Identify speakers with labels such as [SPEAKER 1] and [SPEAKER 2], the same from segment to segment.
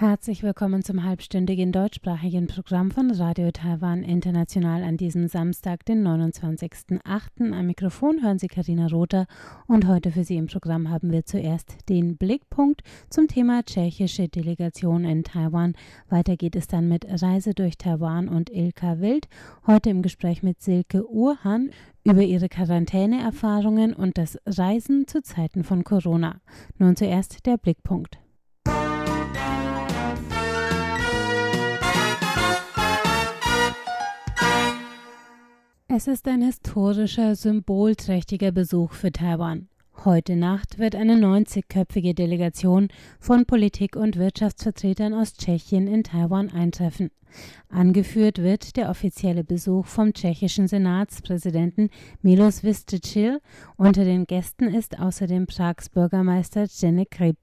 [SPEAKER 1] Herzlich willkommen zum halbstündigen deutschsprachigen Programm von Radio Taiwan International an diesem Samstag, den 29.08. Am Mikrofon hören Sie Karina Rother und heute für Sie im Programm haben wir zuerst den Blickpunkt zum Thema tschechische Delegation in Taiwan. Weiter geht es dann mit Reise durch Taiwan und Ilka Wild. Heute im Gespräch mit Silke Urhan über ihre Quarantäneerfahrungen und das Reisen zu Zeiten von Corona. Nun zuerst der Blickpunkt. Es ist ein historischer, symbolträchtiger Besuch für Taiwan. Heute Nacht wird eine 90-köpfige Delegation von Politik- und Wirtschaftsvertretern aus Tschechien in Taiwan eintreffen. Angeführt wird der offizielle Besuch vom tschechischen Senatspräsidenten Milos Vystrčil. Unter den Gästen ist außerdem Prags Bürgermeister Jenny Grip.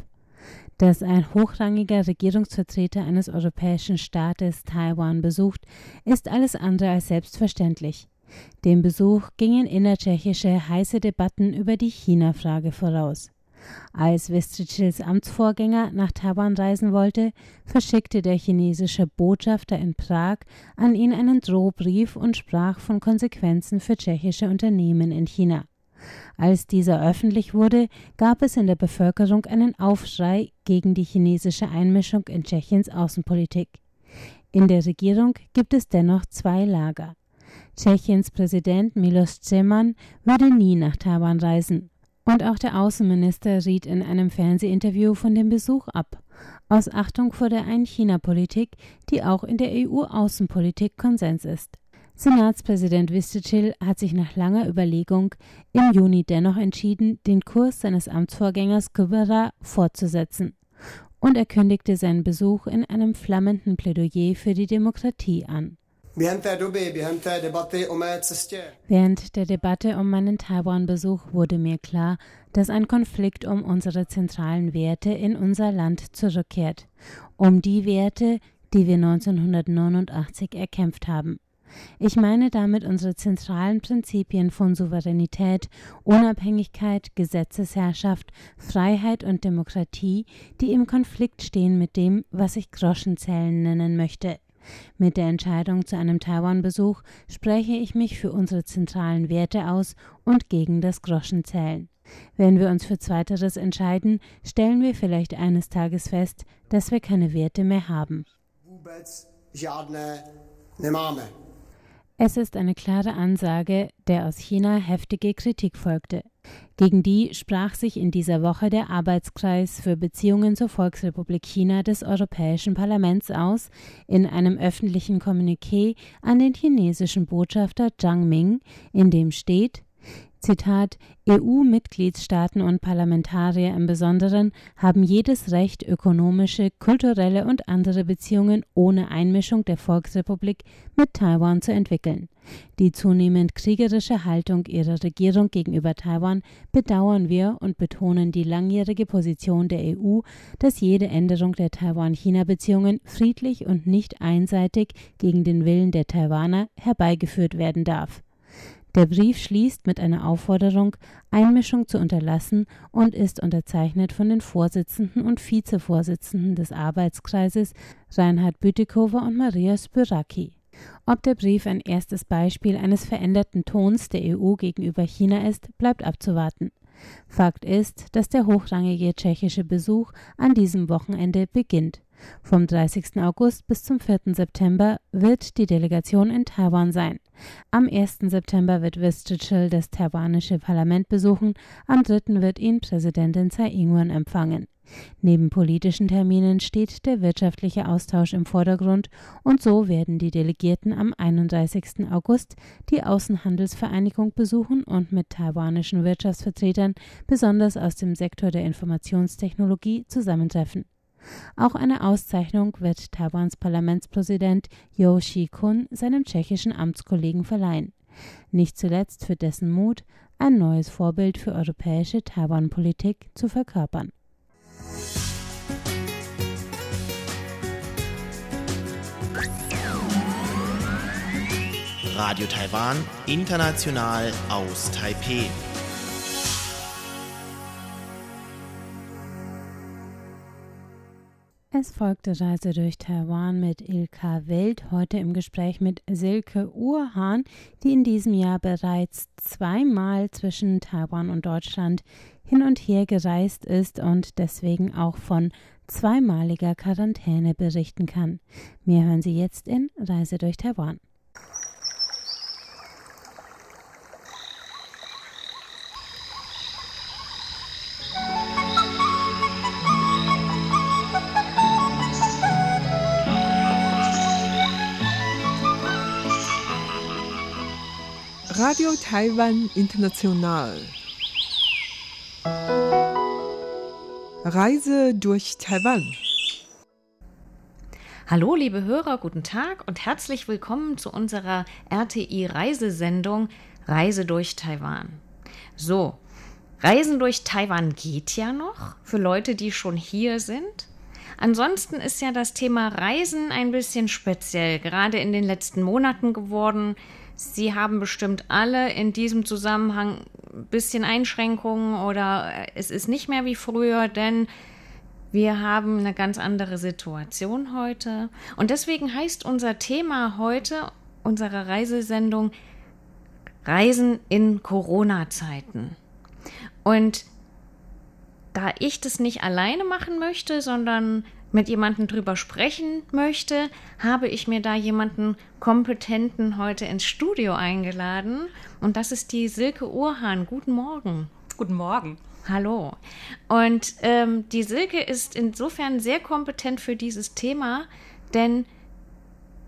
[SPEAKER 1] Dass ein hochrangiger Regierungsvertreter eines europäischen Staates Taiwan besucht, ist alles andere als selbstverständlich. Dem Besuch gingen innertschechische heiße Debatten über die China-Frage voraus. Als Vystrčils Amtsvorgänger nach Taiwan reisen wollte, verschickte der chinesische Botschafter in Prag an ihn einen Drohbrief und sprach von Konsequenzen für tschechische Unternehmen in China. Als dieser öffentlich wurde, gab es in der Bevölkerung einen Aufschrei gegen die chinesische Einmischung in Tschechiens Außenpolitik. In der Regierung gibt es dennoch zwei Lager. Tschechiens Präsident Milos Zeman würde nie nach Taiwan reisen. Und auch der Außenminister riet in einem Fernsehinterview von dem Besuch ab, aus Achtung vor der Ein-China-Politik, die auch in der EU-Außenpolitik Konsens ist. Senatspräsident Vystrčil hat sich nach langer Überlegung im Juni dennoch entschieden, den Kurs seines Amtsvorgängers Kubera fortzusetzen. Und er kündigte seinen Besuch in einem flammenden Plädoyer für die Demokratie an. Während der Debatte um meinen Taiwan-Besuch wurde mir klar, dass ein Konflikt um unsere zentralen Werte in unser Land zurückkehrt, um die Werte, die wir 1989 erkämpft haben. Ich meine damit unsere zentralen Prinzipien von Souveränität, Unabhängigkeit, Gesetzesherrschaft, Freiheit und Demokratie, die im Konflikt stehen mit dem, was ich Groschenzellen nennen möchte. Mit der Entscheidung zu einem Taiwan-Besuch spreche ich mich für unsere zentralen Werte aus und gegen das Groschenzählen. Wenn wir uns für Zweiteres entscheiden, stellen wir vielleicht eines Tages fest, dass wir keine Werte mehr haben.
[SPEAKER 2] vůbec žádné nemáme.
[SPEAKER 1] Es ist eine klare Ansage, der aus China heftige Kritik folgte. Gegen die sprach sich in dieser Woche der Arbeitskreis für Beziehungen zur Volksrepublik China des Europäischen Parlaments aus, in einem öffentlichen Kommuniqué an den chinesischen Botschafter Zhang Ming, in dem steht, Zitat EU-Mitgliedstaaten und Parlamentarier im Besonderen haben jedes Recht, ökonomische, kulturelle und andere Beziehungen ohne Einmischung der Volksrepublik mit Taiwan zu entwickeln. Die zunehmend kriegerische Haltung ihrer Regierung gegenüber Taiwan bedauern wir und betonen die langjährige Position der EU, dass jede Änderung der Taiwan-China-Beziehungen friedlich und nicht einseitig gegen den Willen der Taiwaner herbeigeführt werden darf. Der Brief schließt mit einer Aufforderung, Einmischung zu unterlassen und ist unterzeichnet von den Vorsitzenden und Vizevorsitzenden des Arbeitskreises Reinhard Bütikofer und Maria Spyraki. Ob der Brief ein erstes Beispiel eines veränderten Tons der EU gegenüber China ist, bleibt abzuwarten. Fakt ist, dass der hochrangige tschechische Besuch an diesem Wochenende beginnt. Vom 30. August bis zum 4. September wird die Delegation in Taiwan sein. Am 1. September wird Vystrčil das taiwanische Parlament besuchen, am 3. wird ihn Präsidentin Tsai Ing-wen empfangen. Neben politischen Terminen steht der wirtschaftliche Austausch im Vordergrund und so werden die Delegierten am 31. August die Außenhandelsvereinigung besuchen und mit taiwanischen Wirtschaftsvertretern, besonders aus dem Sektor der Informationstechnologie, zusammentreffen. Auch eine Auszeichnung wird Taiwans Parlamentspräsident Yo Shi-kun seinem tschechischen Amtskollegen verleihen. Nicht zuletzt für dessen Mut, ein neues Vorbild für europäische Taiwan-Politik zu verkörpern.
[SPEAKER 3] Radio Taiwan, international aus Taipeh.
[SPEAKER 1] Es folgte Reise durch Taiwan mit Ilka Welt, heute im Gespräch mit Silke Urhahn, die in diesem Jahr bereits zweimal zwischen Taiwan und Deutschland hin und her gereist ist und deswegen auch von zweimaliger Quarantäne berichten kann. Mehr hören Sie jetzt in Reise durch Taiwan.
[SPEAKER 4] Radio Taiwan International. Reise durch Taiwan.
[SPEAKER 5] Hallo, liebe Hörer, guten Tag und herzlich willkommen zu unserer RTI-Reisesendung Reise durch Taiwan. So, Reisen durch Taiwan geht ja noch für Leute, die schon hier sind. Ansonsten ist ja das Thema Reisen ein bisschen speziell, gerade in den letzten Monaten geworden. Sie haben bestimmt alle in diesem Zusammenhang ein bisschen Einschränkungen oder es ist nicht mehr wie früher, denn wir haben eine ganz andere Situation heute. Und deswegen heißt unser Thema heute, unserer Reisesendung, Reisen in Corona-Zeiten. Und da ich das nicht alleine machen möchte, sondern mit jemandem drüber sprechen möchte, habe ich mir da jemanden kompetenten heute ins Studio eingeladen. Und das ist die Silke Urhahn. Guten Morgen.
[SPEAKER 6] Guten Morgen.
[SPEAKER 5] Hallo. Und ähm, die Silke ist insofern sehr kompetent für dieses Thema, denn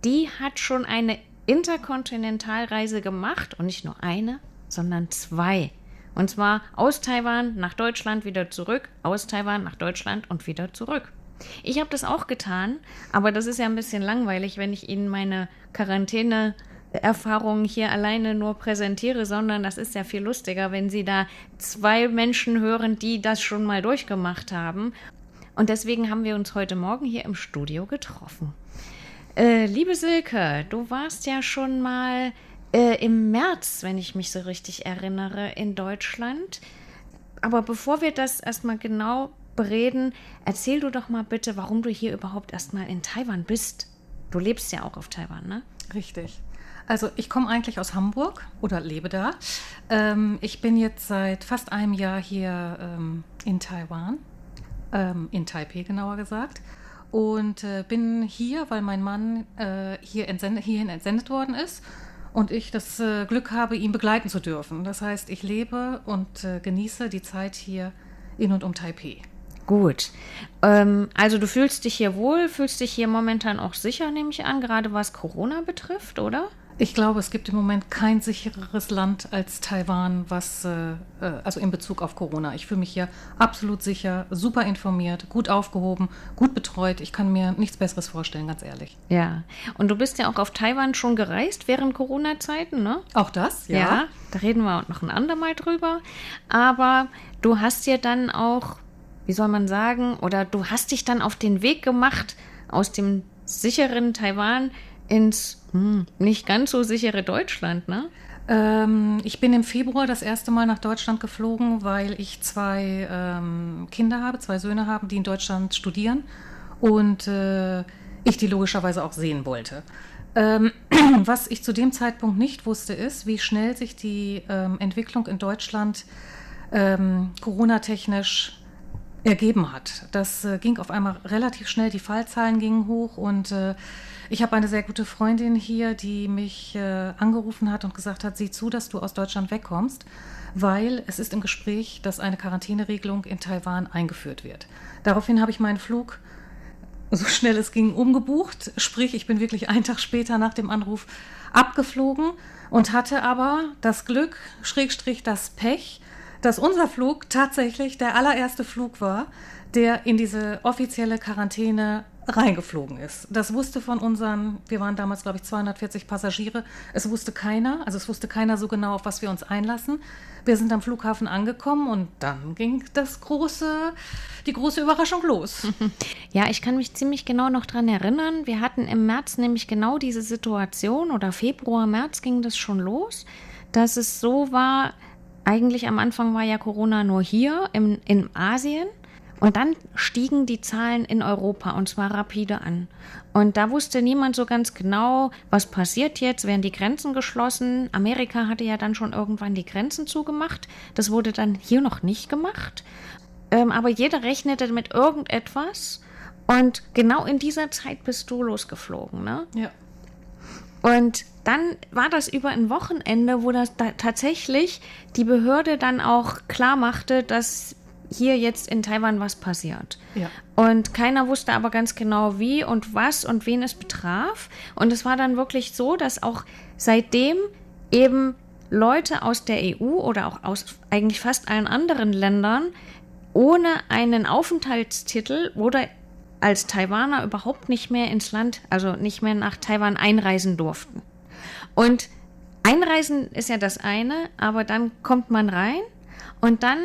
[SPEAKER 5] die hat schon eine Interkontinentalreise gemacht und nicht nur eine, sondern zwei. Und zwar aus Taiwan nach Deutschland wieder zurück, aus Taiwan nach Deutschland und wieder zurück. Ich habe das auch getan, aber das ist ja ein bisschen langweilig, wenn ich Ihnen meine Quarantäne Erfahrungen hier alleine nur präsentiere, sondern das ist ja viel lustiger, wenn Sie da zwei Menschen hören, die das schon mal durchgemacht haben. Und deswegen haben wir uns heute Morgen hier im Studio getroffen. Äh, liebe Silke, du warst ja schon mal äh, im März, wenn ich mich so richtig erinnere, in Deutschland. Aber bevor wir das erstmal genau bereden, erzähl du doch mal bitte, warum du hier überhaupt erstmal in Taiwan bist. Du lebst ja auch auf Taiwan, ne?
[SPEAKER 6] Richtig. Also ich komme eigentlich aus Hamburg oder lebe da. Ähm, ich bin jetzt seit fast einem Jahr hier ähm, in Taiwan, ähm, in Taipei genauer gesagt. Und äh, bin hier, weil mein Mann äh, hier entsendet, hierhin entsendet worden ist und ich das äh, Glück habe, ihn begleiten zu dürfen. Das heißt, ich lebe und äh, genieße die Zeit hier in und um Taipei.
[SPEAKER 5] Gut. Ähm, also du fühlst dich hier wohl, fühlst dich hier momentan auch sicher, nehme ich an, gerade was Corona betrifft, oder?
[SPEAKER 6] Ich glaube, es gibt im Moment kein sichereres Land als Taiwan, was äh, äh also in Bezug auf Corona. Ich fühle mich hier absolut sicher, super informiert, gut aufgehoben, gut betreut. Ich kann mir nichts Besseres vorstellen, ganz ehrlich.
[SPEAKER 5] Ja. Und du bist ja auch auf Taiwan schon gereist während Corona-Zeiten, ne?
[SPEAKER 6] Auch das, ja.
[SPEAKER 5] Ja, da reden wir noch ein andermal drüber. Aber du hast ja dann auch wie soll man sagen, oder du hast dich dann auf den Weg gemacht aus dem sicheren Taiwan ins hm, nicht ganz so sichere Deutschland, ne?
[SPEAKER 6] Ähm, ich bin im Februar das erste Mal nach Deutschland geflogen, weil ich zwei ähm, Kinder habe, zwei Söhne habe, die in Deutschland studieren und äh, ich die logischerweise auch sehen wollte. Ähm, was ich zu dem Zeitpunkt nicht wusste, ist, wie schnell sich die ähm, Entwicklung in Deutschland ähm, Corona-technisch ergeben hat. Das äh, ging auf einmal relativ schnell, die Fallzahlen gingen hoch und äh, ich habe eine sehr gute Freundin hier, die mich äh, angerufen hat und gesagt hat, sieh zu, dass du aus Deutschland wegkommst, weil es ist im Gespräch, dass eine Quarantäneregelung in Taiwan eingeführt wird. Daraufhin habe ich meinen Flug so schnell es ging umgebucht, sprich ich bin wirklich einen Tag später nach dem Anruf abgeflogen und hatte aber das Glück, Schrägstrich das Pech, dass unser Flug tatsächlich der allererste Flug war, der in diese offizielle Quarantäne reingeflogen ist. Das wusste von unseren, wir waren damals, glaube ich, 240 Passagiere, es wusste keiner, also es wusste keiner so genau, auf was wir uns einlassen. Wir sind am Flughafen angekommen und dann ging das große, die große Überraschung los.
[SPEAKER 5] Ja, ich kann mich ziemlich genau noch dran erinnern. Wir hatten im März nämlich genau diese Situation oder Februar, März ging das schon los, dass es so war, eigentlich am Anfang war ja Corona nur hier im, in Asien und dann stiegen die Zahlen in Europa und zwar rapide an. Und da wusste niemand so ganz genau, was passiert jetzt, werden die Grenzen geschlossen. Amerika hatte ja dann schon irgendwann die Grenzen zugemacht. Das wurde dann hier noch nicht gemacht. Ähm, aber jeder rechnete mit irgendetwas. Und genau in dieser Zeit bist du losgeflogen, ne?
[SPEAKER 6] Ja.
[SPEAKER 5] Und dann war das über ein Wochenende, wo das da tatsächlich die Behörde dann auch klar machte, dass hier jetzt in Taiwan was passiert.
[SPEAKER 6] Ja.
[SPEAKER 5] Und keiner wusste aber ganz genau, wie und was und wen es betraf. Und es war dann wirklich so, dass auch seitdem eben Leute aus der EU oder auch aus eigentlich fast allen anderen Ländern ohne einen Aufenthaltstitel oder als Taiwaner überhaupt nicht mehr ins Land, also nicht mehr nach Taiwan einreisen durften. Und einreisen ist ja das eine, aber dann kommt man rein und dann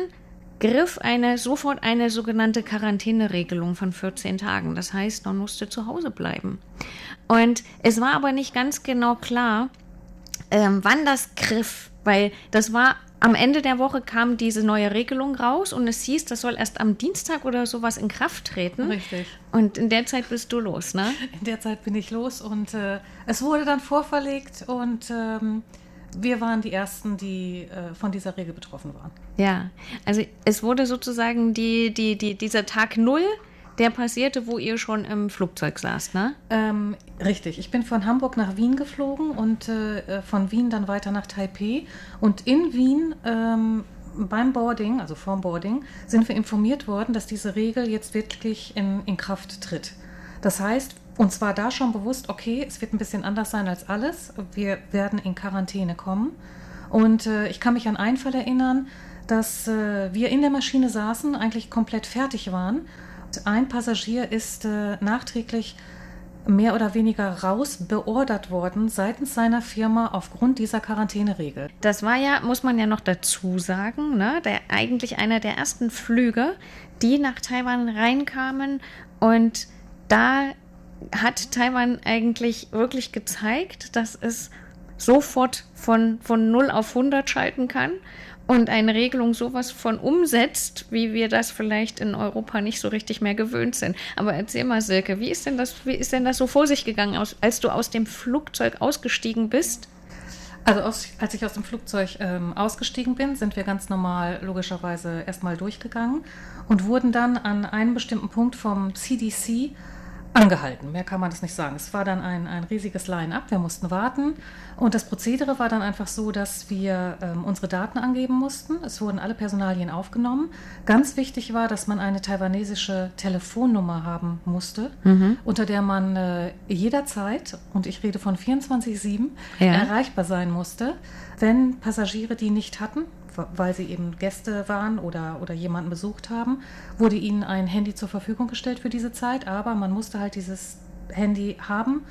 [SPEAKER 5] griff eine sofort eine sogenannte Quarantäneregelung von 14 Tagen. Das heißt, man musste zu Hause bleiben. Und es war aber nicht ganz genau klar, ähm, wann das griff, weil das war am Ende der Woche kam diese neue Regelung raus und es hieß, das soll erst am Dienstag oder sowas in Kraft treten.
[SPEAKER 6] Richtig.
[SPEAKER 5] Und in der Zeit bist du los, ne?
[SPEAKER 6] In der Zeit bin ich los und äh, es wurde dann vorverlegt und ähm, wir waren die Ersten, die äh, von dieser Regel betroffen waren.
[SPEAKER 5] Ja, also es wurde sozusagen die, die, die, dieser Tag Null, der passierte, wo ihr schon im Flugzeug saßt, ne?
[SPEAKER 6] Ähm, richtig. Ich bin von Hamburg nach Wien geflogen und äh, von Wien dann weiter nach Taipei. Und in Wien ähm, beim Boarding, also vorm Boarding, sind wir informiert worden, dass diese Regel jetzt wirklich in, in Kraft tritt. Das heißt, uns war da schon bewusst, okay, es wird ein bisschen anders sein als alles. Wir werden in Quarantäne kommen. Und äh, ich kann mich an einen Fall erinnern, dass äh, wir in der Maschine saßen, eigentlich komplett fertig waren. Ein Passagier ist äh, nachträglich mehr oder weniger raus beordert worden seitens seiner Firma aufgrund dieser Quarantäneregel.
[SPEAKER 5] Das war ja, muss man ja noch dazu sagen, ne, der, eigentlich einer der ersten Flüge, die nach Taiwan reinkamen. Und da hat Taiwan eigentlich wirklich gezeigt, dass es sofort von, von 0 auf 100 schalten kann und eine Regelung sowas von umsetzt, wie wir das vielleicht in Europa nicht so richtig mehr gewöhnt sind. Aber erzähl mal, Silke, wie ist denn das, wie ist denn das so vor sich gegangen, als du aus dem Flugzeug ausgestiegen bist?
[SPEAKER 6] Also aus, als ich aus dem Flugzeug ähm, ausgestiegen bin, sind wir ganz normal logischerweise erstmal durchgegangen und wurden dann an einem bestimmten Punkt vom CDC angehalten. Mehr kann man das nicht sagen. Es war dann ein, ein riesiges Line-up. Wir mussten warten. Und das Prozedere war dann einfach so, dass wir ähm, unsere Daten angeben mussten. Es wurden alle Personalien aufgenommen. Ganz wichtig war, dass man eine taiwanesische Telefonnummer haben musste,
[SPEAKER 5] Mhm.
[SPEAKER 6] unter der man äh, jederzeit, und ich rede von 24-7,
[SPEAKER 5] Ja.
[SPEAKER 6] erreichbar sein musste, wenn Passagiere die nicht hatten, weil sie eben Gäste waren oder, oder jemanden besucht haben, wurde ihnen ein Handy zur Verfügung gestellt für diese Zeit, aber man musste halt dieses Handy haben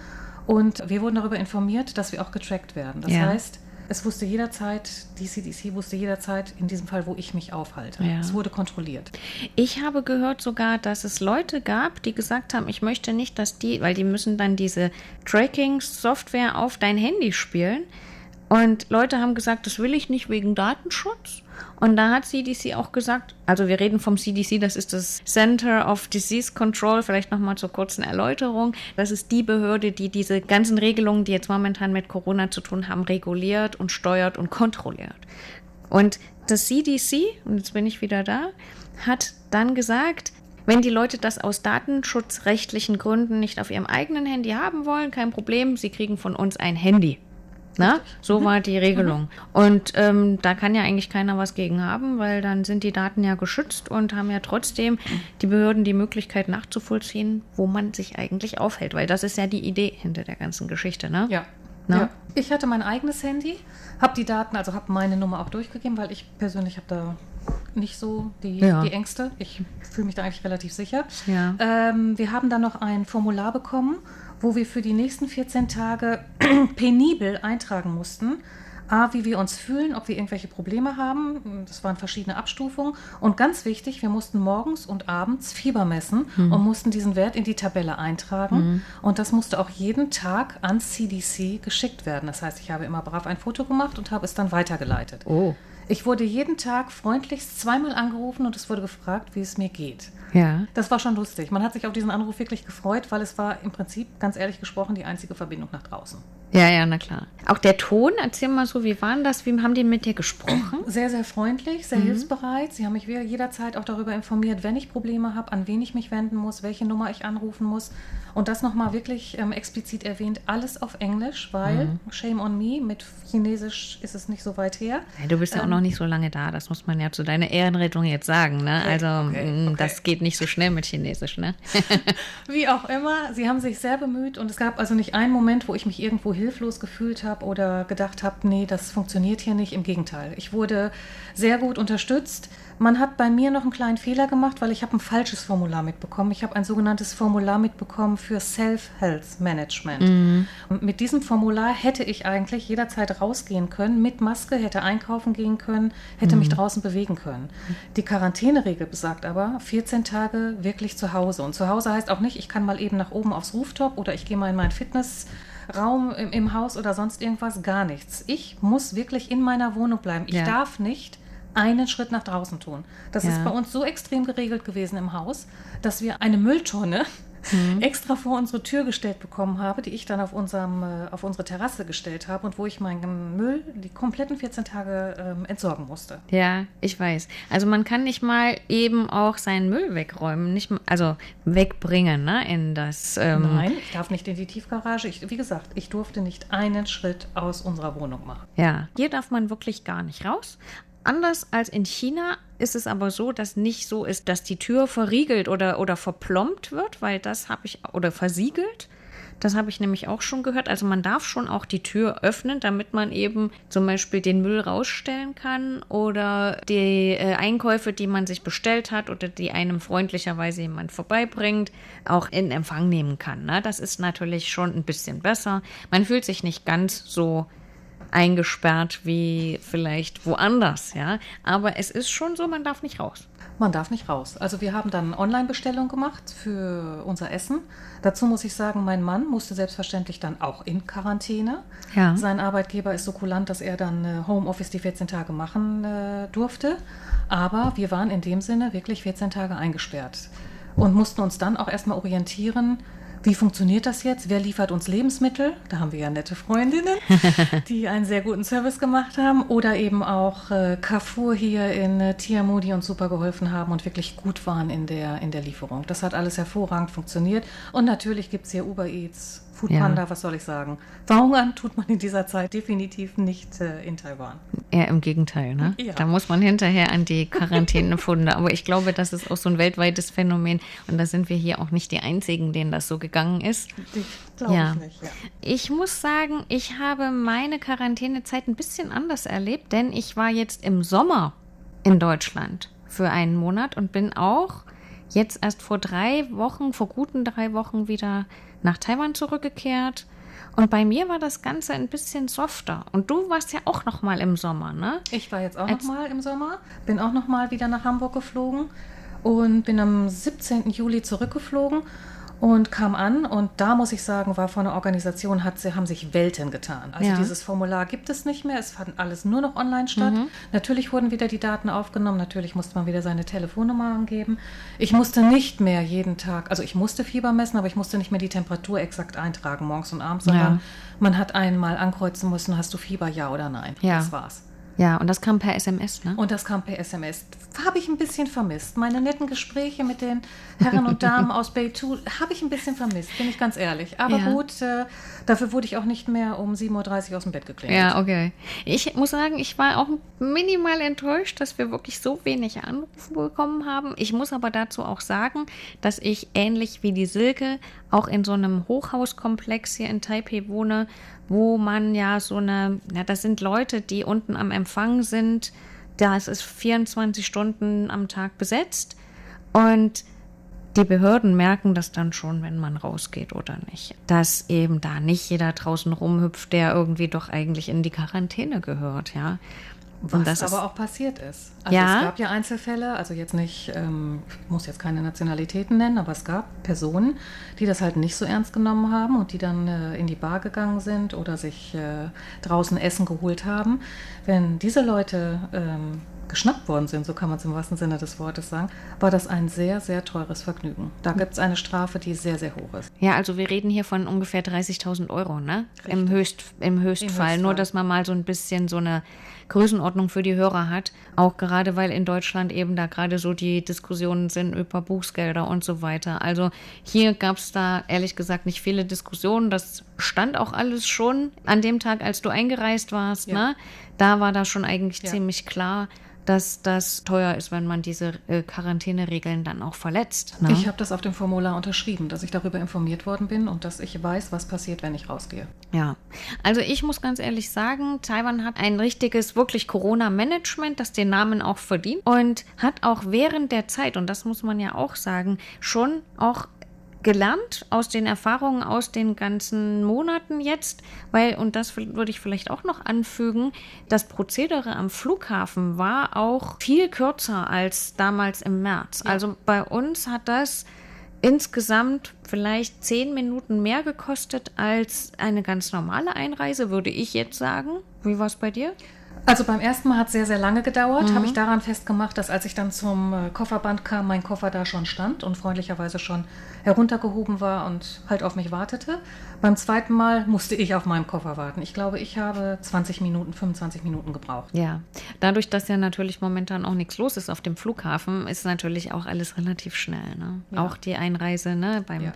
[SPEAKER 6] und wir wurden darüber informiert, dass wir auch getrackt werden. Das
[SPEAKER 5] Ja.
[SPEAKER 6] heißt, es wusste jederzeit, die CDC wusste jederzeit, in diesem Fall, wo ich mich aufhalte.
[SPEAKER 5] Ja.
[SPEAKER 6] Es wurde kontrolliert.
[SPEAKER 5] Ich habe gehört sogar, dass es Leute gab, die gesagt haben, ich möchte nicht, dass die, weil die müssen dann diese Tracking-Software auf dein Handy spielen. Und Leute haben gesagt, das will ich nicht wegen Datenschutz. Und da hat CDC auch gesagt, also wir reden vom CDC, das ist das Center of Disease Control, vielleicht nochmal zur kurzen Erläuterung. Das ist die Behörde, die diese ganzen Regelungen, die jetzt momentan mit Corona zu tun haben, reguliert und steuert und kontrolliert. Und das CDC, und jetzt bin ich wieder da, hat dann gesagt, wenn die Leute das aus datenschutzrechtlichen Gründen nicht auf ihrem eigenen Handy haben wollen, kein Problem, sie kriegen von uns ein Handy. Na, so war die Regelung. Und ähm, da kann ja eigentlich keiner was gegen haben, weil dann sind die Daten ja geschützt und haben ja trotzdem die Behörden die Möglichkeit nachzuvollziehen, wo man sich eigentlich aufhält. Weil das ist ja die Idee hinter der ganzen Geschichte, ne?
[SPEAKER 6] Ja.
[SPEAKER 5] Na?
[SPEAKER 6] ja. Ich hatte mein eigenes Handy, habe die Daten, also habe meine Nummer auch durchgegeben, weil ich persönlich habe da nicht so die,
[SPEAKER 5] Ja.
[SPEAKER 6] die Ängste. Ich fühle mich da eigentlich relativ sicher.
[SPEAKER 5] Ja.
[SPEAKER 6] Ähm, wir haben dann noch ein Formular bekommen, wo wir für die nächsten 14 Tage penibel eintragen mussten. A, wie wir uns fühlen, ob wir irgendwelche Probleme haben. Das waren verschiedene Abstufungen. Und ganz wichtig, wir mussten morgens und abends Fieber messen und mussten diesen Wert in die Tabelle eintragen. Und das musste auch jeden Tag ans CDC geschickt werden. Das heißt, ich habe immer brav ein Foto gemacht und habe es dann weitergeleitet.
[SPEAKER 5] Oh.
[SPEAKER 6] Ich wurde jeden Tag freundlichst zweimal angerufen und es wurde gefragt, wie es mir geht.
[SPEAKER 5] Ja.
[SPEAKER 6] Das war schon lustig. Man hat sich auf diesen Anruf wirklich gefreut, weil es war im Prinzip, ganz ehrlich gesprochen, die einzige Verbindung nach draußen.
[SPEAKER 5] Ja, ja, na klar. Auch der Ton, erzähl mal so, wie waren das? Wie haben die mit dir gesprochen?
[SPEAKER 6] Sehr, sehr freundlich, sehr hilfsbereit. Sie haben mich jederzeit auch darüber informiert, wenn ich Probleme habe, an wen ich mich wenden muss, welche Nummer ich anrufen muss. Und das nochmal wirklich ähm, explizit erwähnt, alles auf Englisch, weil, shame on me, mit Chinesisch ist es nicht so weit her.
[SPEAKER 5] Ja, du bist ja auch noch nicht so lange da, das muss man ja zu deiner Ehrenrettung jetzt sagen, ne?
[SPEAKER 6] Okay,
[SPEAKER 5] also,
[SPEAKER 6] okay,
[SPEAKER 5] mh,
[SPEAKER 6] okay.
[SPEAKER 5] das geht nicht so schnell mit Chinesisch, ne?
[SPEAKER 6] Wie auch immer, sie haben sich sehr bemüht und es gab also nicht einen Moment, wo ich mich irgendwo hilflos gefühlt habe oder gedacht habe, nee, das funktioniert hier nicht. Im Gegenteil, ich wurde sehr gut unterstützt. Man hat bei mir noch einen kleinen Fehler gemacht, weil ich habe ein falsches Formular mitbekommen. Ich habe ein sogenanntes Formular mitbekommen für Self-Health Management. Und mit diesem Formular hätte ich eigentlich jederzeit rausgehen können, mit Maske, hätte einkaufen gehen können, hätte mich draußen bewegen können. Die Quarantäneregel besagt aber 14 Tage wirklich zu Hause. Und zu Hause heißt auch nicht, ich kann mal eben nach oben aufs Rooftop oder ich gehe mal in meinen Fitnessraum im, im Haus oder sonst irgendwas, gar nichts. Ich muss wirklich in meiner Wohnung bleiben. Ich
[SPEAKER 5] Ja.
[SPEAKER 6] darf nicht einen Schritt nach draußen tun. Das
[SPEAKER 5] Ja.
[SPEAKER 6] ist bei uns so extrem geregelt gewesen im Haus, dass wir eine Mülltonne
[SPEAKER 5] Mhm.
[SPEAKER 6] extra vor unsere Tür gestellt bekommen habe, die ich dann auf, unserem, äh, auf unsere Terrasse gestellt habe und wo ich meinen Müll die kompletten 14 Tage ähm, entsorgen musste.
[SPEAKER 5] Ja, ich weiß. Also man kann nicht mal eben auch seinen Müll wegräumen, nicht, also wegbringen, ne, in das. Ähm,
[SPEAKER 6] Nein, ich darf nicht in die Tiefgarage. Ich, wie gesagt, ich durfte nicht einen Schritt aus unserer Wohnung machen.
[SPEAKER 5] Ja, hier darf man wirklich gar nicht raus. Anders als in China ist es aber so, dass nicht so ist, dass die Tür verriegelt oder, oder verplombt wird, weil das habe ich, oder versiegelt. Das habe ich nämlich auch schon gehört. Also man darf schon auch die Tür öffnen, damit man eben zum Beispiel den Müll rausstellen kann oder die äh, Einkäufe, die man sich bestellt hat oder die einem freundlicherweise jemand vorbeibringt, auch in Empfang nehmen kann. Ne? Das ist natürlich schon ein bisschen besser. Man fühlt sich nicht ganz so eingesperrt wie vielleicht woanders, ja. Aber es ist schon so, man darf nicht raus.
[SPEAKER 6] Man darf nicht raus. Also wir haben dann Online-Bestellung gemacht für unser Essen. Dazu muss ich sagen, mein Mann musste selbstverständlich dann auch in Quarantäne.
[SPEAKER 5] Ja.
[SPEAKER 6] Sein Arbeitgeber ist so kulant, dass er dann äh, Homeoffice die 14 Tage machen äh, durfte. Aber wir waren in dem Sinne wirklich 14 Tage eingesperrt und mussten uns dann auch erstmal orientieren, wie funktioniert das jetzt? Wer liefert uns Lebensmittel? Da haben wir ja nette Freundinnen, die einen sehr guten Service gemacht haben. Oder eben auch äh, Carrefour hier in äh, Tiamu, die uns super geholfen haben und wirklich gut waren in der, in der Lieferung. Das hat alles hervorragend funktioniert. Und natürlich gibt es hier Uber Eats, Food
[SPEAKER 5] Ja.
[SPEAKER 6] Was soll ich sagen? Verhungern tut man in dieser Zeit definitiv nicht äh, in Taiwan.
[SPEAKER 5] Eher im Gegenteil, ne?
[SPEAKER 6] Ja.
[SPEAKER 5] Da muss man hinterher an die Quarantänefunde. Aber ich glaube, das ist auch so ein weltweites Phänomen. Und da sind wir hier auch nicht die Einzigen, denen das so gegangen ist.
[SPEAKER 6] Glaube
[SPEAKER 5] Ja.
[SPEAKER 6] ich nicht. Ja.
[SPEAKER 5] Ich muss sagen, ich habe meine Quarantänezeit ein bisschen anders erlebt, denn ich war jetzt im Sommer in Deutschland für einen Monat und bin auch jetzt erst vor drei Wochen, vor guten drei Wochen wieder nach Taiwan zurückgekehrt. Und bei mir war das Ganze ein bisschen softer. Und du warst ja auch noch mal im Sommer, ne?
[SPEAKER 6] Ich war jetzt auch
[SPEAKER 5] Als-
[SPEAKER 6] noch mal im Sommer, bin auch noch mal wieder nach Hamburg geflogen und bin am 17. Juli zurückgeflogen und kam an und da muss ich sagen, war von der Organisation hat, sie haben sich Welten getan. Also
[SPEAKER 5] Ja.
[SPEAKER 6] dieses Formular gibt es nicht mehr, es fand alles nur noch online statt. Natürlich wurden wieder die Daten aufgenommen, natürlich musste man wieder seine Telefonnummer angeben. Ich musste nicht mehr jeden Tag, also ich musste Fieber messen, aber ich musste nicht mehr die Temperatur exakt eintragen morgens und abends, sondern
[SPEAKER 5] Ja.
[SPEAKER 6] man hat einmal ankreuzen müssen, hast du Fieber, ja oder nein.
[SPEAKER 5] Ja.
[SPEAKER 6] Das war's.
[SPEAKER 5] Ja, und das kam per SMS, ne?
[SPEAKER 6] Und das kam per SMS. Habe ich ein bisschen vermisst. Meine netten Gespräche mit den Herren und Damen aus Beitou habe ich ein bisschen vermisst, bin ich ganz ehrlich. Aber
[SPEAKER 5] Ja.
[SPEAKER 6] gut, äh, dafür wurde ich auch nicht mehr um 7.30 Uhr aus dem Bett geklingelt.
[SPEAKER 5] Ja, okay. Ich muss sagen, ich war auch minimal enttäuscht, dass wir wirklich so wenig Anrufe bekommen haben. Ich muss aber dazu auch sagen, dass ich ähnlich wie die Silke auch in so einem Hochhauskomplex hier in Taipei wohne, wo man ja so eine, ja, das sind Leute, die unten am Empfang sind, das ist 24 Stunden am Tag besetzt und die Behörden merken das dann schon, wenn man rausgeht oder nicht. Dass eben da nicht jeder draußen rumhüpft, der irgendwie doch eigentlich in die Quarantäne gehört, ja.
[SPEAKER 6] Was
[SPEAKER 5] das
[SPEAKER 6] aber auch passiert ist. Also
[SPEAKER 5] Ja.
[SPEAKER 6] es gab ja Einzelfälle, also jetzt nicht, ähm, ich muss jetzt keine Nationalitäten nennen, aber es gab Personen, die das halt nicht so ernst genommen haben und die dann äh, in die Bar gegangen sind oder sich äh, draußen Essen geholt haben. Wenn diese Leute ähm, geschnappt worden sind, so kann man es im wahrsten Sinne des Wortes sagen, war das ein sehr, sehr teures Vergnügen. Da gibt es eine Strafe, die sehr, sehr hoch ist.
[SPEAKER 5] Ja, also wir reden hier von ungefähr 30.000 Euro, ne? Im. Höchst, Im Höchstfall.
[SPEAKER 6] Höchstfall.
[SPEAKER 5] Nur, dass man mal so ein bisschen so eine Größenordnung für die Hörer hat. Auch gerade, weil in Deutschland eben da gerade so die Diskussionen sind über Bußgelder und so weiter. Also hier gab es da ehrlich gesagt nicht viele Diskussionen. Das stand auch alles schon an dem Tag, als du eingereist warst,
[SPEAKER 6] Ja.
[SPEAKER 5] ne? Da war das schon eigentlich
[SPEAKER 6] Ja.
[SPEAKER 5] ziemlich klar, dass das teuer ist, wenn man diese äh, Quarantäneregeln dann auch verletzt. Ne?
[SPEAKER 6] Ich habe das auf dem Formular unterschrieben, dass ich darüber informiert worden bin und dass ich weiß, was passiert, wenn ich rausgehe.
[SPEAKER 5] Ja, also ich muss ganz ehrlich sagen, Taiwan hat ein richtiges, wirklich Corona-Management, das den Namen auch verdient und hat auch während der Zeit, und das muss man ja auch sagen, schon auch gelernt aus den Erfahrungen aus den ganzen Monaten jetzt, weil, und das würde ich vielleicht auch noch anfügen, das Prozedere am Flughafen war auch viel kürzer als damals im März. Also bei uns hat das insgesamt vielleicht zehn Minuten mehr gekostet als eine ganz normale Einreise, würde ich jetzt sagen. Wie war es bei dir?
[SPEAKER 6] Also beim ersten Mal hat es sehr, sehr lange gedauert. Habe ich daran festgemacht, dass als ich dann zum äh, Kofferband kam, mein Koffer da schon stand und freundlicherweise schon heruntergehoben war und halt auf mich wartete. Beim zweiten Mal musste ich auf meinem Koffer warten. Ich glaube, ich habe 20 Minuten, 25 Minuten gebraucht.
[SPEAKER 5] Ja, dadurch, dass ja natürlich momentan auch nichts los ist auf dem Flughafen, ist natürlich auch alles relativ schnell. Ne?
[SPEAKER 6] Ja.
[SPEAKER 5] Auch die Einreise ne? Beim,
[SPEAKER 6] Ja.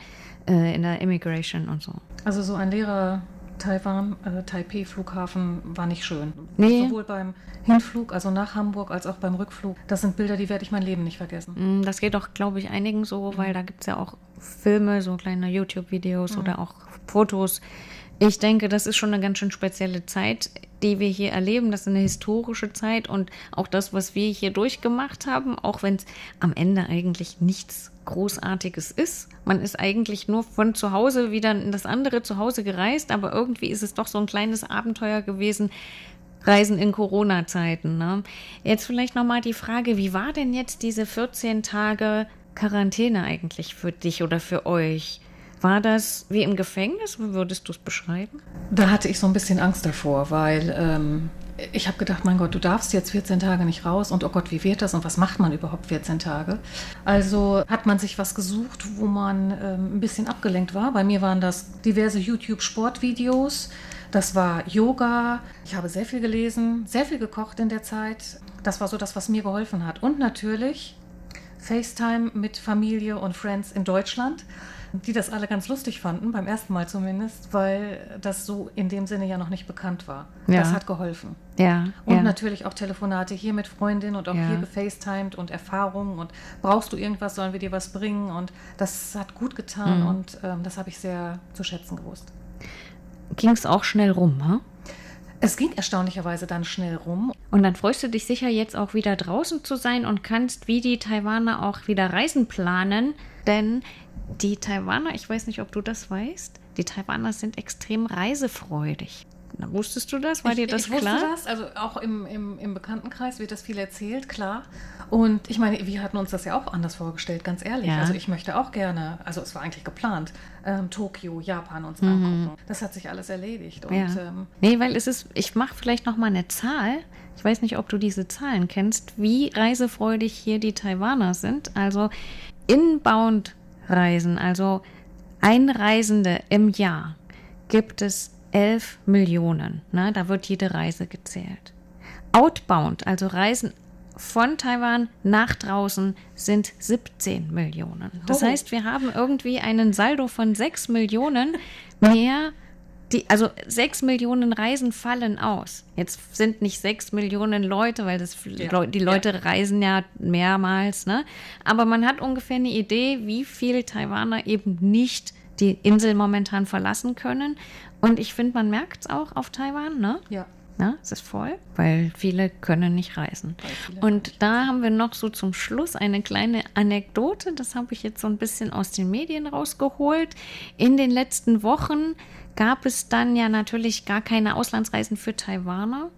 [SPEAKER 5] äh, in der Immigration und so.
[SPEAKER 6] Also so ein leerer Taiwan, äh, Taipei-Flughafen war nicht schön.
[SPEAKER 5] Nee.
[SPEAKER 6] Sowohl beim Hinflug, also nach Hamburg, als auch beim Rückflug. Das sind Bilder, die werde ich mein Leben nicht vergessen.
[SPEAKER 5] Mm, Das geht auch, glaube ich, einigen so, weil da gibt es ja auch Filme, so kleine YouTube-Videos oder auch Fotos. Ich denke, das ist schon eine ganz schön spezielle Zeit, die wir hier erleben. Das ist eine historische Zeit und auch das, was wir hier durchgemacht haben, auch wenn es am Ende eigentlich nichts Großartiges ist. Man ist eigentlich nur von zu Hause wieder in das andere Zuhause gereist, aber irgendwie ist es doch so ein kleines Abenteuer gewesen, Reisen in Corona-Zeiten. Ne? Jetzt vielleicht nochmal die Frage, wie war denn jetzt diese 14 Tage Quarantäne eigentlich für dich oder für euch? War das wie im Gefängnis? Wie würdest du es beschreiben?
[SPEAKER 6] Da hatte ich so ein bisschen Angst davor, weil ähm, ich habe gedacht, mein Gott, du darfst jetzt 14 Tage nicht raus und oh Gott, wie wird das und was macht man überhaupt 14 Tage? Also hat man sich was gesucht, wo man ähm, ein bisschen abgelenkt war. Bei mir waren das diverse YouTube-Sportvideos. Das war Yoga. Ich habe sehr viel gelesen, sehr viel gekocht in der Zeit. Das war so das, was mir geholfen hat. Und natürlich FaceTime mit Familie und Friends in Deutschland, die das alle ganz lustig fanden, beim ersten Mal zumindest, weil das so in dem Sinne ja noch nicht bekannt war.
[SPEAKER 5] Ja.
[SPEAKER 6] Das hat geholfen.
[SPEAKER 5] Ja.
[SPEAKER 6] Und
[SPEAKER 5] ja.
[SPEAKER 6] natürlich auch Telefonate hier mit Freundinnen und auch
[SPEAKER 5] Ja.
[SPEAKER 6] hier gefacetimed und Erfahrungen und brauchst du irgendwas, sollen wir dir was bringen und das hat gut getan
[SPEAKER 5] Mhm.
[SPEAKER 6] und ähm, das habe ich sehr zu schätzen gewusst.
[SPEAKER 5] Ging es auch schnell rum, ha?
[SPEAKER 6] Es ging erstaunlicherweise dann schnell rum.
[SPEAKER 5] Und dann freust du dich sicher jetzt auch wieder draußen zu sein und kannst wie die Taiwaner auch wieder Reisen planen. Denn die Taiwaner, ich weiß nicht, ob du das weißt, die Taiwaner sind extrem reisefreudig. Na, wusstest du das? War dir das
[SPEAKER 6] ich, ich
[SPEAKER 5] klar?
[SPEAKER 6] Wusste das, also auch im, im, im Bekanntenkreis wird das viel erzählt, klar. Und ich meine, wir hatten uns das ja auch anders vorgestellt, ganz ehrlich.
[SPEAKER 5] Ja.
[SPEAKER 6] Also ich möchte auch gerne, also es war eigentlich geplant, ähm, Tokio, Japan uns
[SPEAKER 5] Mhm.
[SPEAKER 6] angucken. Das hat sich alles erledigt. Und
[SPEAKER 5] Ja.
[SPEAKER 6] ähm,
[SPEAKER 5] Nee, weil es ist, ich mache vielleicht noch mal eine Zahl. Ich weiß nicht, ob du diese Zahlen kennst, wie reisefreudig hier die Taiwaner sind. Also Inbound-Reisen, also Einreisende im Jahr, gibt es 11 Millionen. Ne? Da wird jede Reise gezählt. Outbound, also Reisen von Taiwan nach draußen, sind 17 Millionen. Das
[SPEAKER 6] Oh.
[SPEAKER 5] heißt, wir haben irgendwie einen Saldo von 6 Millionen mehr. Die, also 6 Millionen Reisen fallen aus. Jetzt sind nicht 6 Millionen Leute, weil das,
[SPEAKER 6] Ja.
[SPEAKER 5] Die Leute reisen ja mehrmals, ne? Aber man hat ungefähr eine Idee, wie viele Taiwaner eben nicht die Insel momentan verlassen können. Und ich finde, man merkt es auch auf Taiwan, ne?
[SPEAKER 6] ja.
[SPEAKER 5] Na, es ist voll, weil viele können nicht reisen. Und da haben wir noch so zum Schluss eine kleine Anekdote. Das habe ich jetzt so ein bisschen aus den Medien rausgeholt. In den letzten Wochen gab es dann ja natürlich gar keine Auslandsreisen für Taiwaner.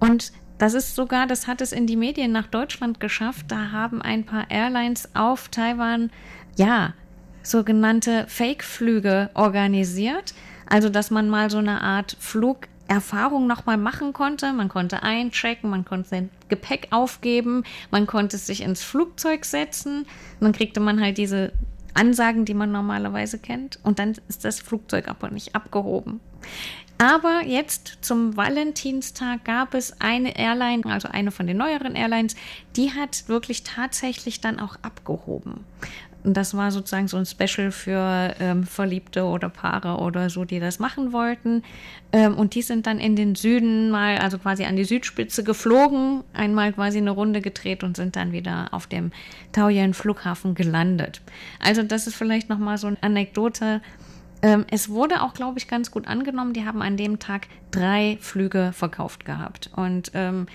[SPEAKER 5] Und das ist sogar, das hat es in die Medien nach Deutschland geschafft. Da haben ein paar Airlines auf Taiwan, ja, sogenannte Fake-Flüge organisiert. Also, dass man mal so eine Art Flugerfahrung nochmal machen konnte. Man konnte einchecken, man konnte sein Gepäck aufgeben, man konnte sich ins Flugzeug setzen. Dann kriegte man halt diese Ansagen, die man normalerweise kennt. Und dann ist das Flugzeug aber nicht abgehoben. Aber jetzt zum Valentinstag gab es eine Airline, also eine von den neueren Airlines, die hat wirklich tatsächlich dann auch abgehoben. Und das war sozusagen so ein Special für ähm, Verliebte oder Paare oder so, die das machen wollten. Ähm, und die sind dann in den Süden mal, also quasi an die Südspitze geflogen, einmal quasi eine Runde gedreht und sind dann wieder auf dem Taoyuan Flughafen gelandet. Also das ist vielleicht nochmal so eine Anekdote. Ähm, es wurde auch, glaube ich, ganz gut angenommen. Die haben an dem Tag drei Flüge verkauft gehabt. Und ähm,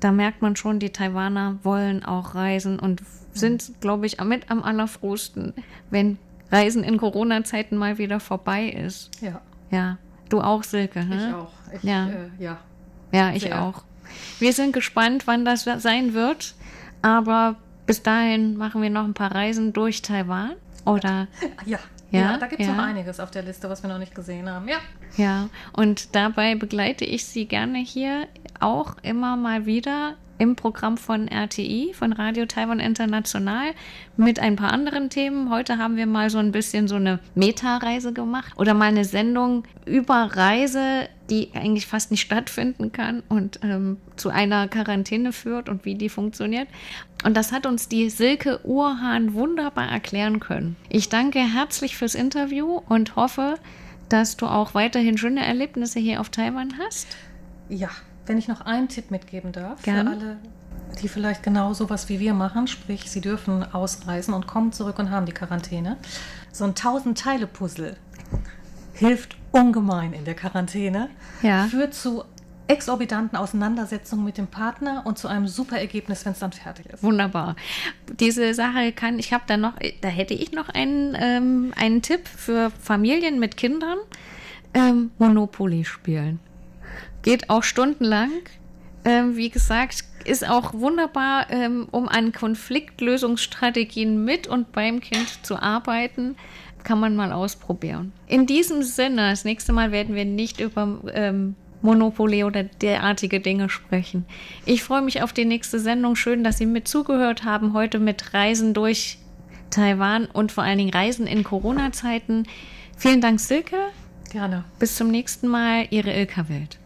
[SPEAKER 5] da merkt man schon, die Taiwaner wollen auch reisen und sind, glaube ich, mit am allerfrohsten, wenn Reisen in Corona-Zeiten mal wieder vorbei ist.
[SPEAKER 6] Ja.
[SPEAKER 5] Ja. Du auch, Silke? Ne?
[SPEAKER 6] Ich auch. Ich,
[SPEAKER 5] Ja.
[SPEAKER 6] Äh, ja.
[SPEAKER 5] Ja, ich
[SPEAKER 6] Sehr.
[SPEAKER 5] auch. Wir sind gespannt, wann das sein wird. Aber bis dahin machen wir noch ein paar Reisen durch Taiwan. Oder
[SPEAKER 6] Ja.
[SPEAKER 5] Ja,
[SPEAKER 6] Ja, da gibt es
[SPEAKER 5] ja.
[SPEAKER 6] noch einiges auf der Liste, was wir noch nicht gesehen haben. Ja.
[SPEAKER 5] Ja, und dabei begleite ich Sie gerne hier auch immer mal wieder im Programm von RTI, von Radio Taiwan International, mit ein paar anderen Themen. Heute haben wir mal so ein bisschen so eine Meta-Reise gemacht oder mal eine Sendung über Reise, die eigentlich fast nicht stattfinden kann und ähm, zu einer Quarantäne führt und wie die funktioniert. Und das hat uns die Silke Urhahn wunderbar erklären können. Ich danke herzlich fürs Interview und hoffe, dass du auch weiterhin schöne Erlebnisse hier auf Taiwan hast.
[SPEAKER 6] Ja, wenn ich noch einen Tipp mitgeben darf
[SPEAKER 5] Gern.
[SPEAKER 6] für alle, die vielleicht genau sowas wie wir machen, sprich, sie dürfen ausreisen und kommen zurück und haben die Quarantäne. So ein 1000-Teile-Puzzle hilft ungemein in der Quarantäne,
[SPEAKER 5] Ja.
[SPEAKER 6] führt zu exorbitanten Auseinandersetzungen mit dem Partner und zu einem super Ergebnis, wenn es dann fertig ist.
[SPEAKER 5] Wunderbar. Diese Sache kann, ich habe da noch, da hätte ich noch einen, ähm, einen Tipp für Familien mit Kindern. Ähm, Monopoly spielen. Geht auch stundenlang. Ähm, wie gesagt, ist auch wunderbar, ähm, um an Konfliktlösungsstrategien mit und beim Kind zu arbeiten. Kann man mal ausprobieren. In diesem Sinne, das nächste Mal werden wir nicht über ähm, Monopoly oder derartige Dinge sprechen. Ich freue mich auf die nächste Sendung. Schön, dass Sie mit zugehört haben. Heute mit Reisen durch Taiwan und vor allen Dingen Reisen in Corona-Zeiten. Vielen Dank, Silke.
[SPEAKER 6] Gerne.
[SPEAKER 5] Bis zum nächsten Mal. Ihre Ilka Wild.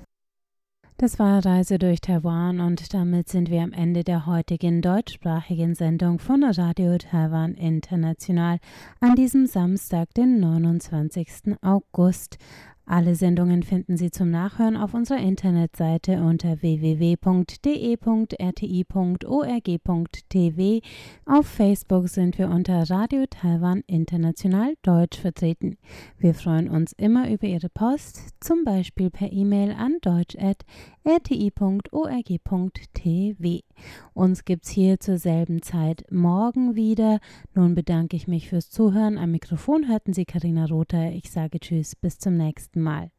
[SPEAKER 1] Das war Reise durch Taiwan und damit sind wir am Ende der heutigen deutschsprachigen Sendung von Radio Taiwan International an diesem Samstag, den 29. August. Alle Sendungen finden Sie zum Nachhören auf unserer Internetseite unter www.de.rti.org.tv. Auf Facebook sind wir unter Radio Taiwan International Deutsch vertreten. Wir freuen uns immer über Ihre Post, zum Beispiel per E-Mail an deutsch.rti.org.tv. Uns gibt's hier zur selben Zeit morgen wieder. Nun bedanke ich mich fürs Zuhören. Am Mikrofon hörten Sie Karina Rother. Ich sage Tschüss, bis zum nächsten Mal.